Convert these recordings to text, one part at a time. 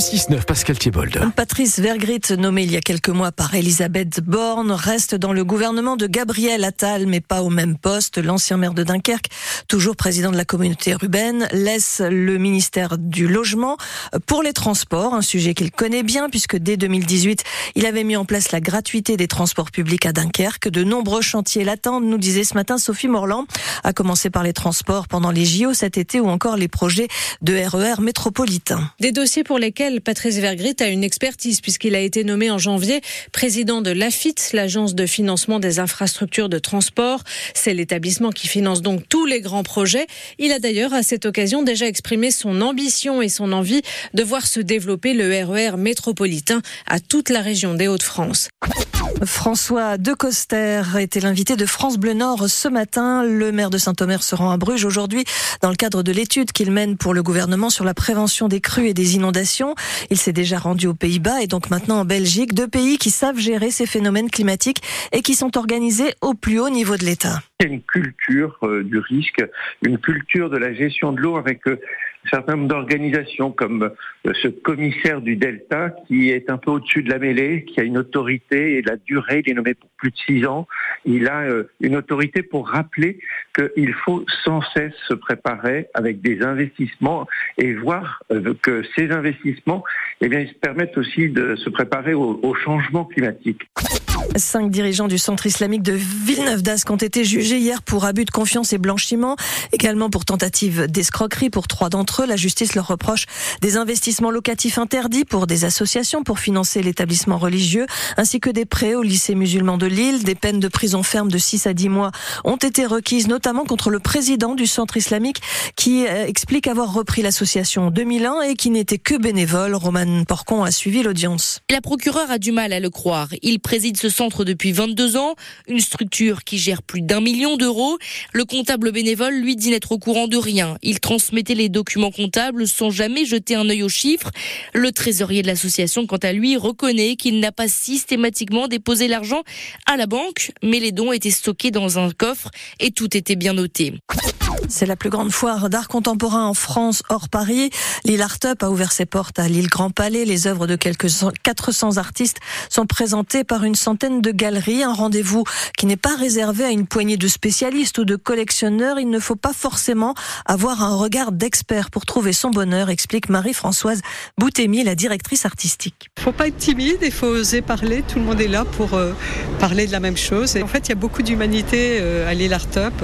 6-9, Pascal Thiebold. Patrice Vergrit, nommé il y a quelques mois par Elisabeth Borne, reste dans le gouvernement de Gabriel Attal, mais pas au même poste. L'ancien maire de Dunkerque, toujours président de la communauté urbaine, laisse le ministère du Logement pour les transports, un sujet qu'il connaît bien puisque dès 2018, il avait mis en place la gratuité des transports publics à Dunkerque. De nombreux chantiers l'attendent, nous disait ce matin Sophie Morland, à commencer par les transports pendant les JO cet été ou encore les projets de RER métropolitain. Des dossiers pour lesquels Patrice Vergrit a une expertise puisqu'il a été nommé en janvier président de l'AFIT, l'agence de financement des infrastructures de transport. C'est l'établissement qui finance donc tous les grands projets. Il a d'ailleurs à cette occasion déjà exprimé son ambition et son envie de voir se développer le RER métropolitain à toute la région des Hauts-de-France. François Decoster était l'invité de France Bleu Nord ce matin. Le maire de Saint-Omer se rend à Bruges aujourd'hui dans le cadre de l'étude qu'il mène pour le gouvernement sur la prévention des crues et des inondations. Il s'est déjà rendu aux Pays-Bas et donc maintenant en Belgique, deux pays qui savent gérer ces phénomènes climatiques et qui sont organisés au plus haut niveau de l'État. Une culture euh, du risque, une culture de la gestion de l'eau avec euh, un certain nombre d'organisations comme euh, ce commissaire du Delta qui est un peu au-dessus de la mêlée, qui a une autorité et la durée, il est nommé pour plus de six ans. Il a une autorité pour rappeler qu'il faut sans cesse se préparer avec des investissements et voir que ces investissements, eh bien, ils permettent aussi de se préparer au changement climatique. Cinq dirigeants du centre islamique de Villeneuve d'Ascq ont été jugés hier pour abus de confiance et blanchiment, également pour tentative d'escroquerie pour trois d'entre eux. La justice leur reproche des investissements locatifs interdits pour des associations pour financer l'établissement religieux, ainsi que des prêts au lycée musulman de Lille. Des peines de prison ferme de 6 à 10 mois ont été requises, notamment contre le président du centre islamique qui euh, explique avoir repris l'association en 2001 et qui n'était que bénévole. Roman Porcon a suivi l'audience. La procureure a du mal à le croire. Il préside centre depuis 22 ans, une structure qui gère plus d'un million d'euros. Le comptable bénévole lui dit n'être au courant de rien. Il transmettait les documents comptables sans jamais jeter un œil aux chiffres. Le trésorier de l'association, quant à lui, reconnaît qu'il n'a pas systématiquement déposé l'argent à la banque, mais les dons étaient stockés dans un coffre et tout était bien noté. C'est la plus grande foire d'art contemporain en France hors Paris. L'île Art Up a ouvert ses portes à l'île Grand Palais. Les œuvres de quelques 400 artistes sont présentées par une centaine de galeries. Un rendez-vous qui n'est pas réservé à une poignée de spécialistes ou de collectionneurs. Il ne faut pas forcément avoir un regard d'expert pour trouver son bonheur, explique Marie-Françoise Boutémy, la directrice artistique. Il faut pas être timide, il faut oser parler. Tout le monde est là pour euh, parler de la même chose. En fait, il y a beaucoup d'humanité euh, à l'île Art Up.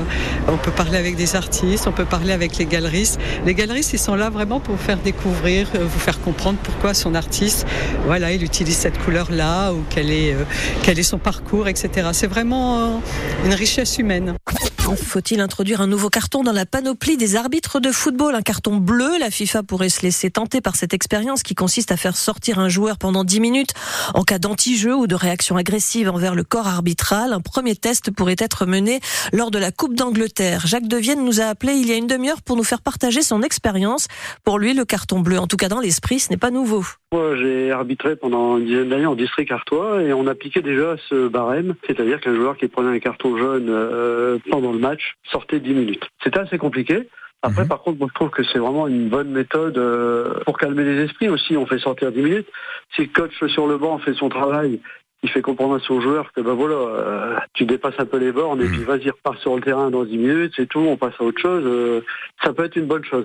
On peut parler avec des artistes on peut parler avec les galeristes. Les galeristes, ils sont là vraiment pour vous faire découvrir, euh, vous faire comprendre pourquoi son artiste, voilà, il utilise cette couleur-là ou quel est, euh, quel est son parcours, etc. C'est vraiment euh, une richesse humaine. Faut-il introduire un nouveau carton dans la panoplie des arbitres de football? Un carton bleu La FIFA pourrait se laisser tenter par cette expérience qui consiste à faire sortir un joueur pendant 10 minutes en cas d'anti-jeu ou de réaction agressive envers le corps arbitral. Un premier test pourrait être mené lors de la Coupe d'Angleterre. Jacques Devienne nous a appelé il y a une demi-heure pour nous faire partager son expérience. Pour lui, le carton bleu, en tout cas dans l'esprit, ce n'est pas nouveau. Moi, j'ai arbitré pendant une dizaine d'années en district artois et on appliquait déjà ce barème, c'est-à-dire qu'un joueur qui prenait un carton jaune euh, pendant le match sortait 10 minutes. C'était assez compliqué. Après, mhm. par contre, moi, je trouve que c'est vraiment une bonne méthode euh, pour calmer les esprits aussi. On fait sortir 10 minutes. Si le coach sur le banc fait son travail, il fait comprendre à son joueur que ben voilà, euh, tu dépasses un peu les bornes et mhm. puis vas-y repars sur le terrain dans 10 minutes, c'est tout, on passe à autre chose. ça peut être une bonne chose.